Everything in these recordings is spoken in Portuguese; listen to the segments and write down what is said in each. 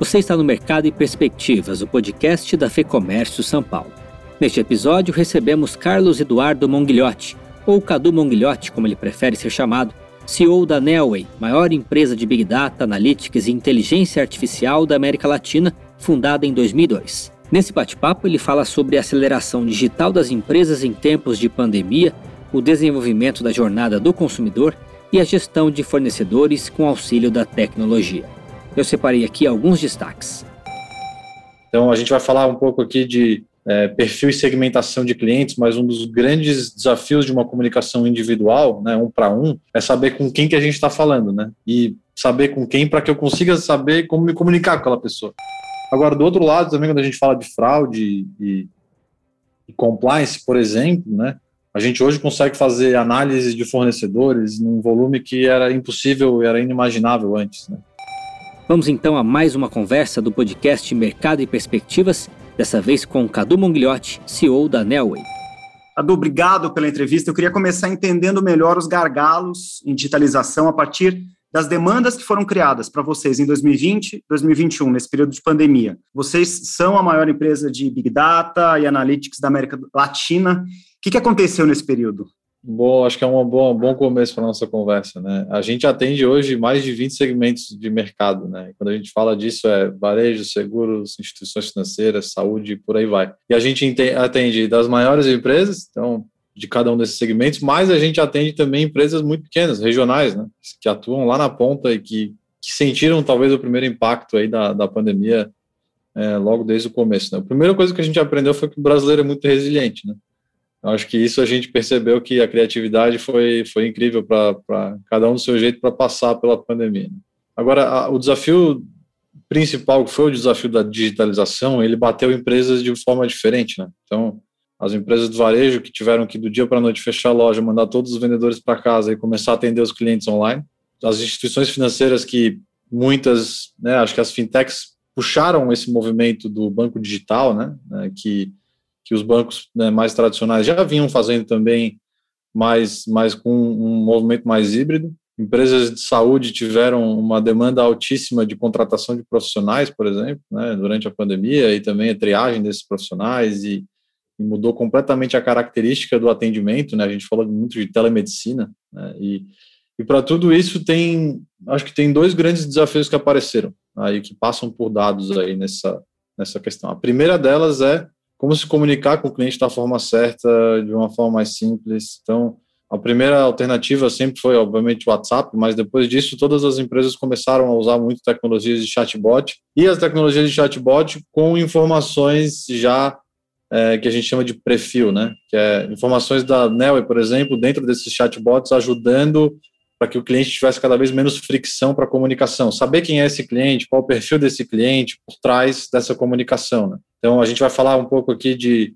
Você está no Mercado e Perspectivas, o podcast da FEComércio São Paulo. Neste episódio, recebemos Carlos Eduardo Monguilhotti, ou Cadu Monguilhotti, como ele prefere ser chamado, CEO da Nelway, maior empresa de Big Data, Analytics e Inteligência Artificial da América Latina, fundada em 2002. Nesse bate-papo, ele fala sobre a aceleração digital das empresas em tempos de pandemia, o desenvolvimento da jornada do consumidor e a gestão de fornecedores com auxílio da tecnologia. Eu separei aqui alguns destaques. Então, a gente vai falar um pouco aqui de é, perfil e segmentação de clientes, mas um dos grandes desafios de uma comunicação individual, né, um para um, é saber com quem que a gente está falando, né? E saber com quem para que eu consiga saber como me comunicar com aquela pessoa. Agora, do outro lado, também, quando a gente fala de fraude e, e compliance, por exemplo, né, a gente hoje consegue fazer análise de fornecedores num volume que era impossível, era inimaginável antes. Né? Vamos então a mais uma conversa do podcast Mercado e Perspectivas, dessa vez com Cadu Mongliotti, CEO da Nelway. Cadu, obrigado pela entrevista. Eu queria começar entendendo melhor os gargalos em digitalização a partir das demandas que foram criadas para vocês em 2020, 2021, nesse período de pandemia. Vocês são a maior empresa de Big Data e Analytics da América Latina. O que, que aconteceu nesse período? Bom, acho que é um bom, bom começo para a nossa conversa, né? A gente atende hoje mais de 20 segmentos de mercado, né? Quando a gente fala disso é varejo, seguros, instituições financeiras, saúde, por aí vai. E a gente atende das maiores empresas, então de cada um desses segmentos, mas a gente atende também empresas muito pequenas, regionais, né? Que atuam lá na ponta e que, que sentiram talvez o primeiro impacto aí da, da pandemia é, logo desde o começo, né? A primeira coisa que a gente aprendeu foi que o brasileiro é muito resiliente, né? Acho que isso a gente percebeu que a criatividade foi, foi incrível para cada um do seu jeito para passar pela pandemia. Né? Agora, a, o desafio principal, que foi o desafio da digitalização, ele bateu empresas de forma diferente. Né? Então, as empresas do varejo que tiveram que do dia para a noite fechar a loja, mandar todos os vendedores para casa e começar a atender os clientes online. As instituições financeiras que muitas, né, acho que as fintechs puxaram esse movimento do banco digital, né, né que que os bancos né, mais tradicionais já vinham fazendo também, mas, mas com um movimento mais híbrido. Empresas de saúde tiveram uma demanda altíssima de contratação de profissionais, por exemplo, né, durante a pandemia, e também a triagem desses profissionais, e, e mudou completamente a característica do atendimento. Né, a gente falou muito de telemedicina, né, e, e para tudo isso tem, acho que tem dois grandes desafios que apareceram aí, que passam por dados aí nessa, nessa questão. A primeira delas é como se comunicar com o cliente da forma certa, de uma forma mais simples. Então, a primeira alternativa sempre foi, obviamente, o WhatsApp, mas depois disso, todas as empresas começaram a usar muito tecnologias de chatbot e as tecnologias de chatbot com informações já é, que a gente chama de perfil, né? Que é informações da Nelway, por exemplo, dentro desses chatbots, ajudando para que o cliente tivesse cada vez menos fricção para a comunicação. Saber quem é esse cliente, qual o perfil desse cliente por trás dessa comunicação, né? Então, a gente vai falar um pouco aqui de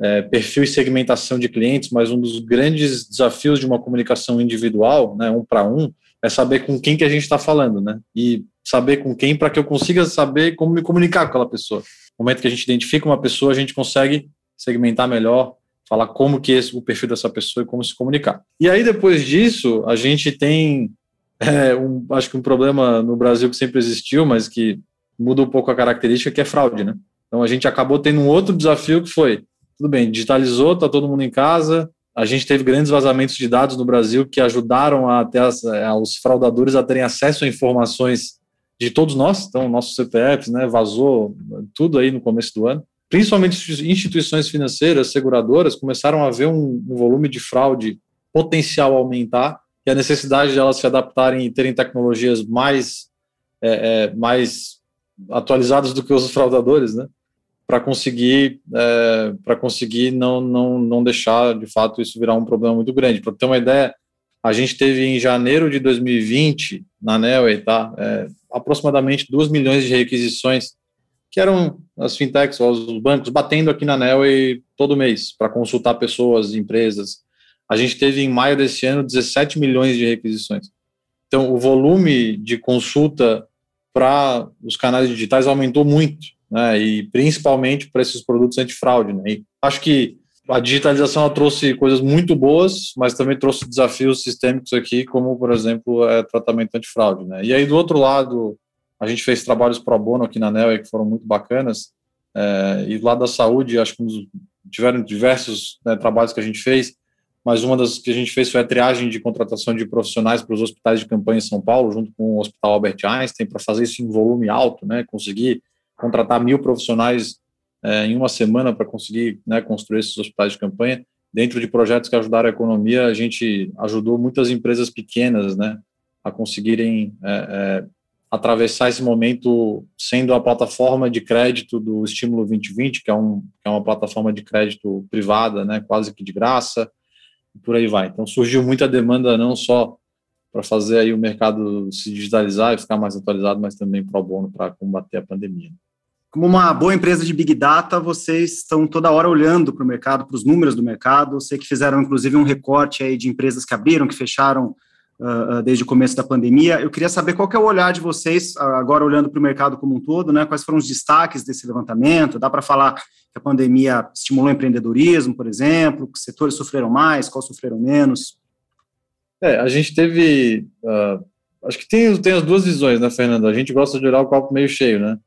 é, perfil e segmentação de clientes, mas um dos grandes desafios de uma comunicação individual, né, um para um, é saber com quem que a gente está falando, né? E saber com quem para que eu consiga saber como me comunicar com aquela pessoa. No momento que a gente identifica uma pessoa, a gente consegue segmentar melhor, falar como que é o perfil dessa pessoa e como se comunicar. E aí, depois disso, a gente tem, é, um, acho que um problema no Brasil que sempre existiu, mas que muda um pouco a característica, que é fraude, né? Então a gente acabou tendo um outro desafio que foi, tudo bem, digitalizou, está todo mundo em casa, a gente teve grandes vazamentos de dados no Brasil que ajudaram a ter as, a, os fraudadores a terem acesso a informações de todos nós, então nossos CPFs, né, vazou tudo aí no começo do ano. Principalmente instituições financeiras, seguradoras, começaram a ver um, um volume de fraude potencial aumentar e a necessidade de elas se adaptarem e terem tecnologias mais, é, é, mais atualizadas do que os fraudadores, né? para conseguir é, para conseguir não, não, não deixar de fato isso virar um problema muito grande. Para ter uma ideia, a gente teve em janeiro de 2020 na Nelway, tá, é, aproximadamente 2 milhões de requisições que eram as fintechs, os bancos batendo aqui na Nelway todo mês para consultar pessoas, empresas. A gente teve em maio desse ano 17 milhões de requisições. Então, o volume de consulta para os canais digitais aumentou muito né, e principalmente para esses produtos antifraude. Né, e acho que a digitalização trouxe coisas muito boas, mas também trouxe desafios sistêmicos aqui, como, por exemplo, é, tratamento antifraude. Né. E aí, do outro lado, a gente fez trabalhos pro bono aqui na NEL que foram muito bacanas. É, e lá da saúde, acho que tiveram diversos né, trabalhos que a gente fez, mas uma das que a gente fez foi a triagem de contratação de profissionais para os hospitais de campanha em São Paulo, junto com o Hospital Albert Einstein, para fazer isso em volume alto, né, conseguir contratar mil profissionais é, em uma semana para conseguir né, construir esses hospitais de campanha. Dentro de projetos que ajudaram a economia, a gente ajudou muitas empresas pequenas né, a conseguirem é, é, atravessar esse momento sendo a plataforma de crédito do Estímulo 2020, que é, um, que é uma plataforma de crédito privada, né, quase que de graça, e por aí vai. Então surgiu muita demanda não só para fazer aí o mercado se digitalizar e ficar mais atualizado, mas também pro bono para combater a pandemia. Como uma boa empresa de Big Data, vocês estão toda hora olhando para o mercado, para os números do mercado. Eu sei que fizeram, inclusive, um recorte aí de empresas que abriram, que fecharam uh, desde o começo da pandemia. Eu queria saber qual é o olhar de vocês, agora olhando para o mercado como um todo, né? Quais foram os destaques desse levantamento? Dá para falar que a pandemia estimulou o empreendedorismo, por exemplo? Que setores sofreram mais, quais sofreram menos? É, a gente teve... Uh, acho que tem, tem as duas visões, né, Fernando? A gente gosta de olhar o copo meio cheio, né?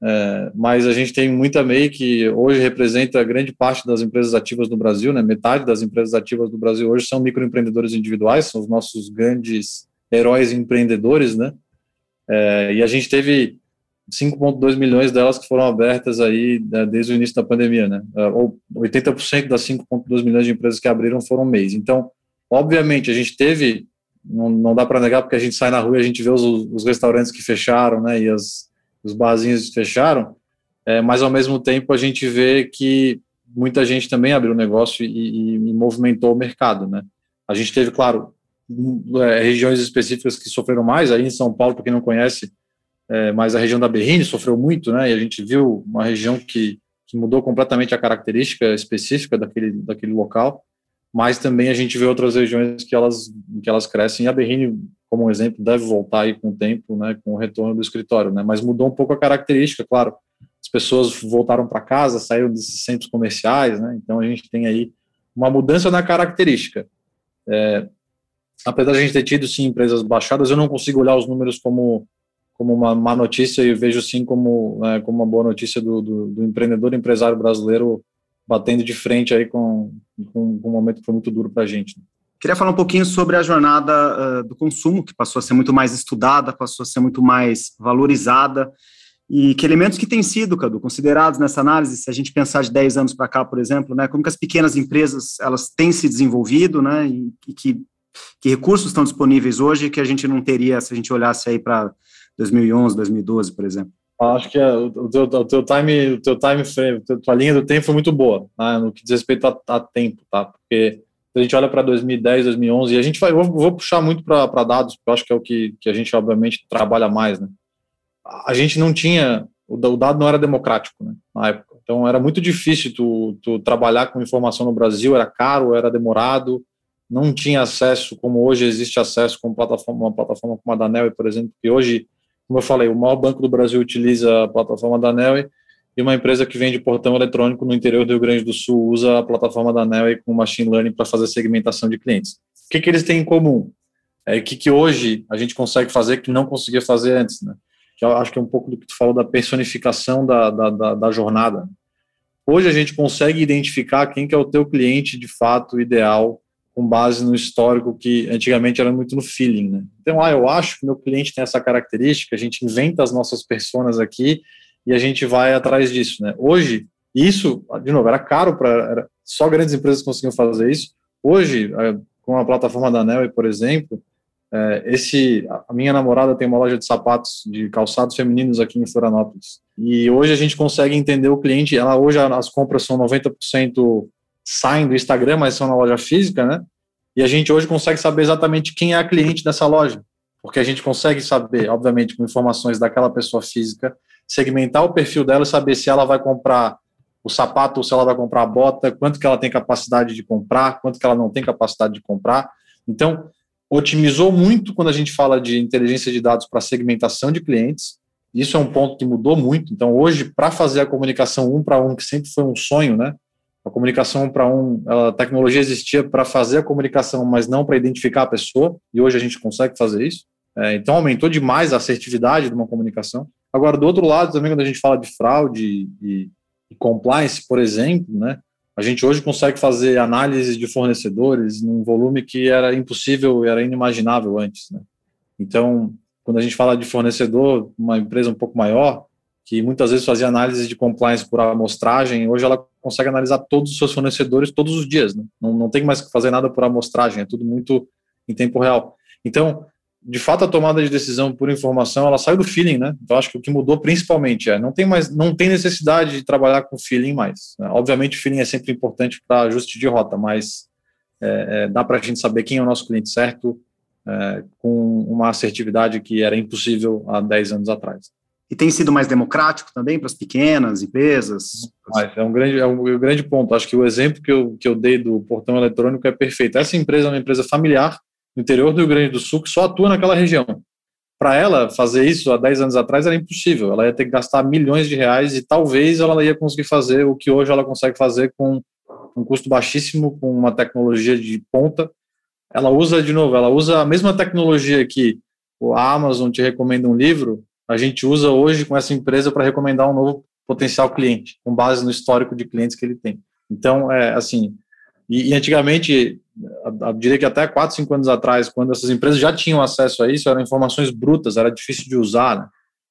É, mas a gente tem muita MEI que hoje representa grande parte das empresas ativas no Brasil, né? metade das empresas ativas do Brasil hoje são microempreendedores individuais, são os nossos grandes heróis empreendedores, né? É, e a gente teve 5,2 milhões delas que foram abertas aí né, desde o início da pandemia, né? É, ou 80% das 5,2 milhões de empresas que abriram foram MEIs. Então, obviamente, a gente teve, não, não dá para negar, porque a gente sai na rua e a gente vê os, os restaurantes que fecharam, né? E as os barzinhos fecharam, é, mas ao mesmo tempo a gente vê que muita gente também abriu negócio e, e, e movimentou o mercado, né? A gente teve, claro, é, regiões específicas que sofreram mais, aí em São Paulo, para quem não conhece, é, mas a região da Berrine sofreu muito, né? E a gente viu uma região que, que mudou completamente a característica específica daquele, daquele local, mas também a gente vê outras regiões que elas, que elas crescem, e a Berrine como um exemplo, deve voltar aí com o tempo, né, com o retorno do escritório, né, mas mudou um pouco a característica, claro, as pessoas voltaram para casa, saíram desses centros comerciais, né, então a gente tem aí uma mudança na característica. É, apesar de a gente ter tido, sim, empresas baixadas, eu não consigo olhar os números como, como uma má notícia e vejo, sim, como, né, como uma boa notícia do, do, do empreendedor empresário brasileiro batendo de frente aí com, com, com um momento que foi muito duro para a gente. Né. Queria falar um pouquinho sobre a jornada uh, do consumo, que passou a ser muito mais estudada, passou a ser muito mais valorizada, e que elementos que têm sido, Cadu, considerados nessa análise, se a gente pensar de 10 anos para cá, por exemplo, né, como que as pequenas empresas elas têm se desenvolvido, né, e, e que, que recursos estão disponíveis hoje que a gente não teria se a gente olhasse aí para 2011, 2012, por exemplo. Acho que é, o, teu, o teu time, o teu time frame, a tua linha do tempo foi muito boa, né, no que diz respeito a, a tempo, tá? Porque a gente olha para 2010, 2011, e a gente vai, vou, vou puxar muito para dados, porque eu acho que é o que, que a gente, obviamente, trabalha mais, né? A gente não tinha, o, o dado não era democrático, né, na época. Então, era muito difícil tu, tu trabalhar com informação no Brasil, era caro, era demorado, não tinha acesso, como hoje existe acesso com plataforma, uma plataforma como a da Nel, por exemplo, que hoje, como eu falei, o maior banco do Brasil utiliza a plataforma da Nel, e uma empresa que vende portão eletrônico no interior do Rio Grande do Sul usa a plataforma da Nelway com machine learning para fazer segmentação de clientes. O que, que eles têm em comum? É o que, que hoje a gente consegue fazer que não conseguia fazer antes, né? Que eu acho que é um pouco do que tu falou da personificação da, da, da, da jornada. Hoje a gente consegue identificar quem que é o teu cliente de fato ideal com base no histórico que antigamente era muito no feeling, né? Então, ah, eu acho que meu cliente tem essa característica, a gente inventa as nossas personas aqui e a gente vai atrás disso, né? Hoje, isso, de novo, era caro para só grandes empresas conseguiam fazer isso. Hoje, é, com a plataforma da Nelly, por exemplo, é, esse a minha namorada tem uma loja de sapatos de calçados femininos aqui em Florianópolis. E hoje a gente consegue entender o cliente, ela hoje as compras são 90% saem do Instagram, mas são na loja física, né? E a gente hoje consegue saber exatamente quem é a cliente dessa loja, porque a gente consegue saber, obviamente, com informações daquela pessoa física, segmentar o perfil dela e saber se ela vai comprar o sapato ou se ela vai comprar a bota, quanto que ela tem capacidade de comprar, quanto que ela não tem capacidade de comprar. Então, otimizou muito quando a gente fala de inteligência de dados para segmentação de clientes. Isso é um ponto que mudou muito. Então, hoje, para fazer a comunicação um para um, que sempre foi um sonho, né? A comunicação um para um, a tecnologia existia para fazer a comunicação, mas não para identificar a pessoa, e hoje a gente consegue fazer isso. É, então, aumentou demais a assertividade de uma comunicação. Agora, do outro lado, também, quando a gente fala de fraude e, e compliance, por exemplo, né, a gente hoje consegue fazer análise de fornecedores num volume que era impossível, era inimaginável antes. Né? Então, quando a gente fala de fornecedor, uma empresa um pouco maior, que muitas vezes fazia análise de compliance por amostragem, hoje ela consegue analisar todos os seus fornecedores todos os dias. Né? Não, não tem mais que fazer nada por amostragem, é tudo muito em tempo real. Então, de fato, a tomada de decisão por informação, ela sai do feeling, né? Então, acho que o que mudou principalmente é, não tem mais, não tem necessidade de trabalhar com feeling mais. Né? Obviamente, o feeling é sempre importante para ajuste de rota, mas é, é, dá para a gente saber quem é o nosso cliente certo é, com uma assertividade que era impossível há 10 anos atrás. E tem sido mais democrático também para as pequenas empresas? É um grande, é um grande ponto. Acho que o exemplo que eu, que eu dei do portão eletrônico é perfeito. Essa empresa é uma empresa familiar, interior do Rio Grande do Sul, que só atua naquela região. Para ela fazer isso há 10 anos atrás era impossível. Ela ia ter que gastar milhões de reais e talvez ela ia conseguir fazer o que hoje ela consegue fazer com um custo baixíssimo, com uma tecnologia de ponta. Ela usa, de novo, ela usa a mesma tecnologia que a Amazon te recomenda um livro, a gente usa hoje com essa empresa para recomendar um novo potencial cliente, com base no histórico de clientes que ele tem. Então, é assim, e, e antigamente eu diria que até 4, 5 anos atrás, quando essas empresas já tinham acesso a isso, eram informações brutas, era difícil de usar. Né?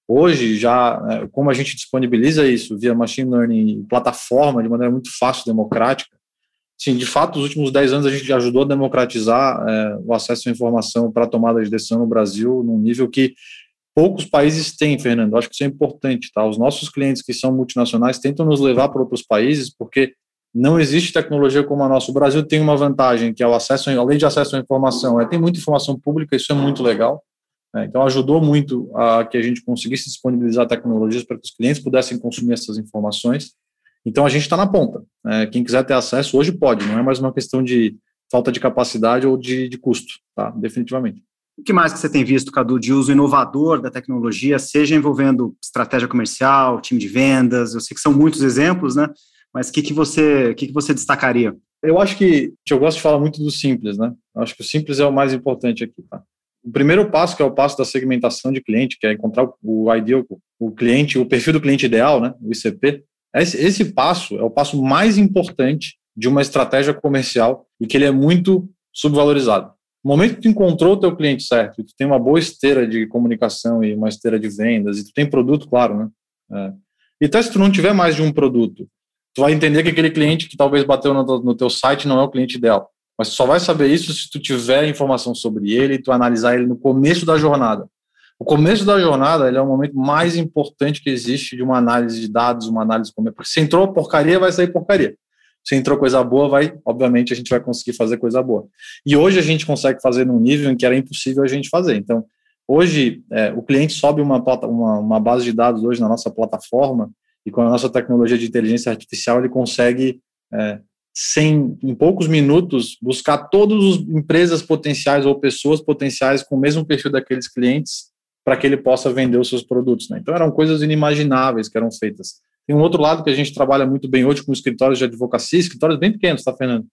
Hoje, já, né, como a gente disponibiliza isso via machine learning plataforma, de maneira muito fácil, democrática, sim, de fato, nos últimos 10 anos a gente ajudou a democratizar é, o acesso à informação para tomada de decisão no Brasil, num nível que poucos países têm, Fernando. Acho que isso é importante, tá? Os nossos clientes que são multinacionais tentam nos levar para outros países, porque não existe tecnologia como a nossa. O Brasil tem uma vantagem, que é o acesso, além de acesso à informação, é, tem muita informação pública, isso é muito legal. Né? Então, ajudou muito a que a gente conseguisse disponibilizar tecnologias para que os clientes pudessem consumir essas informações. Então, a gente está na ponta. Né? Quem quiser ter acesso, hoje pode, não é mais uma questão de falta de capacidade ou de, de custo, tá? definitivamente. O que mais que você tem visto, Cadu, de uso inovador da tecnologia, seja envolvendo estratégia comercial, time de vendas? Eu sei que são muitos exemplos, né? Mas o que, que, você, que, que você destacaria? Eu acho que eu gosto de falar muito do simples, né? Eu acho que o simples é o mais importante aqui, tá? O primeiro passo, que é o passo da segmentação de cliente, que é encontrar o ideal, o cliente, o perfil do cliente ideal, né? O ICP. Esse, esse passo é o passo mais importante de uma estratégia comercial e que ele é muito subvalorizado. No momento que tu encontrou o teu cliente certo, tu tem uma boa esteira de comunicação e uma esteira de vendas, e tu tem produto, claro, né? É. E até se tu não tiver mais de um produto, tu vai entender que aquele cliente que talvez bateu no, no teu site não é o cliente ideal. Mas tu só vai saber isso se tu tiver informação sobre ele e tu analisar ele no começo da jornada. O começo da jornada é o momento mais importante que existe de uma análise de dados, uma análise como porque se entrou porcaria vai sair porcaria. Se entrou coisa boa, vai, obviamente a gente vai conseguir fazer coisa boa. E hoje a gente consegue fazer num nível em que era impossível a gente fazer. Então, hoje é, o cliente sobe uma, uma, uma base de dados hoje na nossa plataforma e com a nossa tecnologia de inteligência artificial ele consegue, é, sem, em poucos minutos, buscar todas as empresas potenciais ou pessoas potenciais com o mesmo perfil daqueles clientes para que ele possa vender os seus produtos. Né? Então eram coisas inimagináveis que eram feitas. Tem um outro lado que a gente trabalha muito bem hoje com escritórios de advocacia, escritórios bem pequenos, tá, Fernando?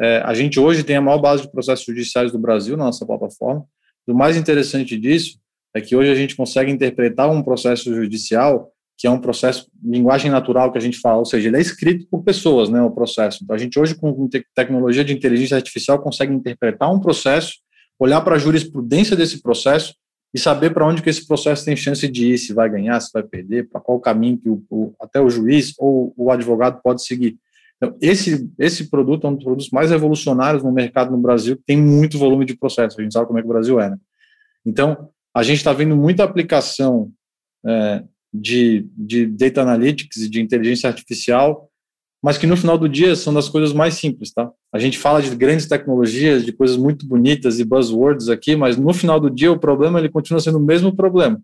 É, a gente hoje tem a maior base de processos judiciais do Brasil na nossa plataforma. O mais interessante disso é que hoje a gente consegue interpretar um processo judicial que é um processo linguagem natural que a gente fala, ou seja, ele é escrito por pessoas, né, o processo. Então a gente hoje com tecnologia de inteligência artificial consegue interpretar um processo, olhar para a jurisprudência desse processo e saber para onde que esse processo tem chance de ir, se vai ganhar, se vai perder, para qual caminho que o, o, até o juiz ou o advogado pode seguir. Então, esse, esse produto é um dos produtos mais revolucionários no mercado no Brasil, que tem muito volume de processo, a gente sabe como é que o Brasil é, né? Então, a gente está vendo muita aplicação é, de, de data analytics e de inteligência artificial, mas que no final do dia são das coisas mais simples, tá? A gente fala de grandes tecnologias, de coisas muito bonitas e buzzwords aqui, mas no final do dia o problema ele continua sendo o mesmo problema.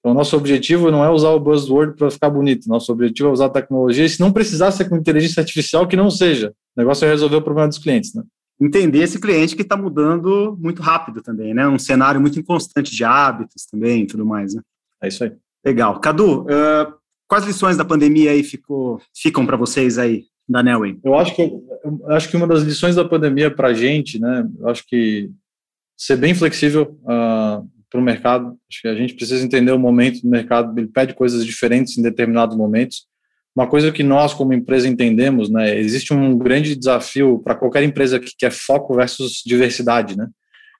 Então, nosso objetivo não é usar o buzzword para ficar bonito, nosso objetivo é usar a tecnologia, e se não precisar ser com inteligência artificial, que não seja. O negócio é resolver o problema dos clientes, né? Entender esse cliente que está mudando muito rápido também, né? Um cenário muito inconstante de hábitos também e tudo mais, né? É isso aí. Legal. Cadu, uh, quais lições da pandemia aí ficou, ficam para vocês aí da Nelway? Eu acho que eu acho que uma das lições da pandemia para a gente, né? Eu acho que ser bem flexível, uh, para o mercado. Acho que a gente precisa entender o momento do mercado, ele pede coisas diferentes em determinados momentos. Uma coisa que nós, como empresa, entendemos, né, existe um grande desafio para qualquer empresa que quer foco versus diversidade, né?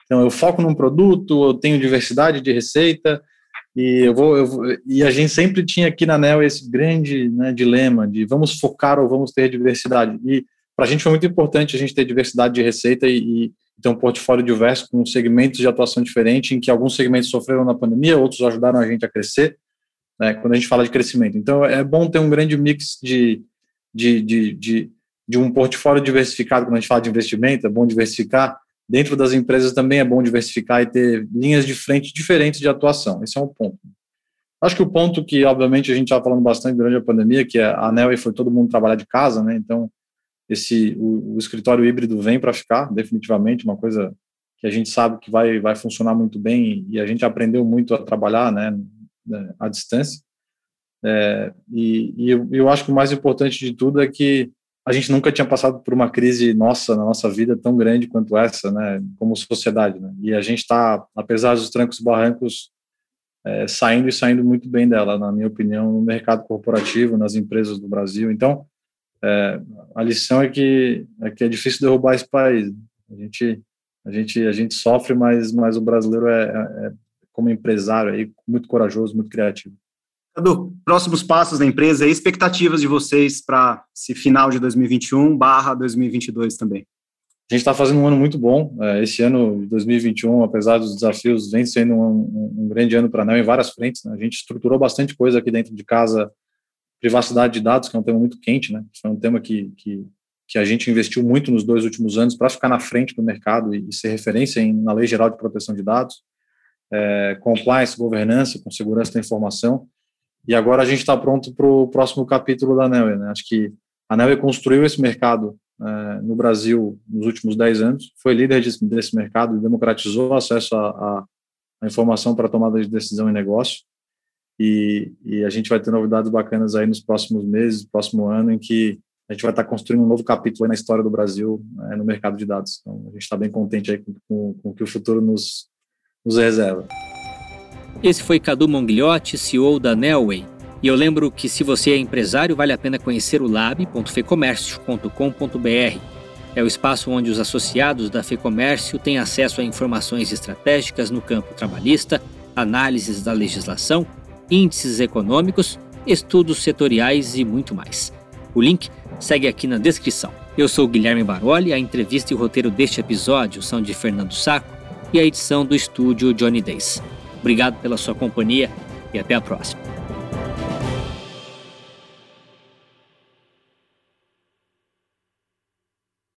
Então, eu foco num produto, eu tenho diversidade de receita, e eu vou, eu e a gente sempre tinha aqui na NEL esse grande né, dilema de vamos focar ou vamos ter diversidade. E para a gente foi muito importante a gente ter diversidade de receita e, e ter um portfólio diverso com segmentos de atuação diferentes, em que alguns segmentos sofreram na pandemia, outros ajudaram a gente a crescer, né, quando a gente fala de crescimento. Então, é bom ter um grande mix de, de, de, de, de um portfólio diversificado, quando a gente fala de investimento, é bom diversificar, dentro das empresas também é bom diversificar e ter linhas de frente diferentes de atuação. Esse é um ponto. Acho que o ponto que, obviamente, a gente estava falando bastante durante a pandemia, que é a ANEL foi todo mundo trabalhar de casa, né? Então, esse o, o escritório híbrido vem para ficar, definitivamente, uma coisa que a gente sabe que vai, vai funcionar muito bem e a gente aprendeu muito a trabalhar, né, né à distância. É, e, e eu acho que o mais importante de tudo é que a gente nunca tinha passado por uma crise nossa na nossa vida tão grande quanto essa, né, como sociedade, né? E a gente está, apesar dos trancos e barrancos, é, saindo e saindo muito bem dela, na minha opinião, no mercado corporativo, nas empresas do Brasil. Então, é, a lição é que, é que é difícil derrubar esse país. A gente, a gente, a gente sofre, mas, mas o brasileiro é, é, é como empresário aí muito corajoso, muito criativo. Cadu, próximos passos da empresa e expectativas de vocês para esse final de 2021 barra 2022 também. A gente está fazendo um ano muito bom. É, esse ano de 2021, apesar dos desafios, vem sendo um, um grande ano para NEL em várias frentes. Né? A gente estruturou bastante coisa aqui dentro de casa, privacidade de dados, que é um tema muito quente, né? Foi um tema que, que, que a gente investiu muito nos dois últimos anos para ficar na frente do mercado e, e ser referência em, na Lei Geral de Proteção de Dados, é, compliance, governança, com segurança da informação. E agora a gente está pronto para o próximo capítulo da Nelway. Né? Acho que a Nelway construiu esse mercado é, no Brasil nos últimos 10 anos, foi líder desse, desse mercado, democratizou o acesso à informação para tomada de decisão em negócio. E, e, a gente vai ter novidades bacanas aí nos próximos meses, próximo ano, em que a gente vai estar tá construindo um novo capítulo na história do Brasil né, no mercado de dados. Então, a gente está bem contente aí com, com, com o que o futuro nos, nos reserva. Esse foi Cadu Mongliotti, CEO da Nelway. E eu lembro que se você é empresário, vale a pena conhecer o lab.fecomércio.com.br. É o espaço onde os associados da Fecomércio têm acesso a informações estratégicas no campo trabalhista, análises da legislação, índices econômicos, estudos setoriais e muito mais. O link segue aqui na descrição. Eu sou Guilherme Baroli, a entrevista e o roteiro deste episódio são de Fernando Saco e a edição do estúdio Johnny Days. Obrigado pela sua companhia e até a próxima.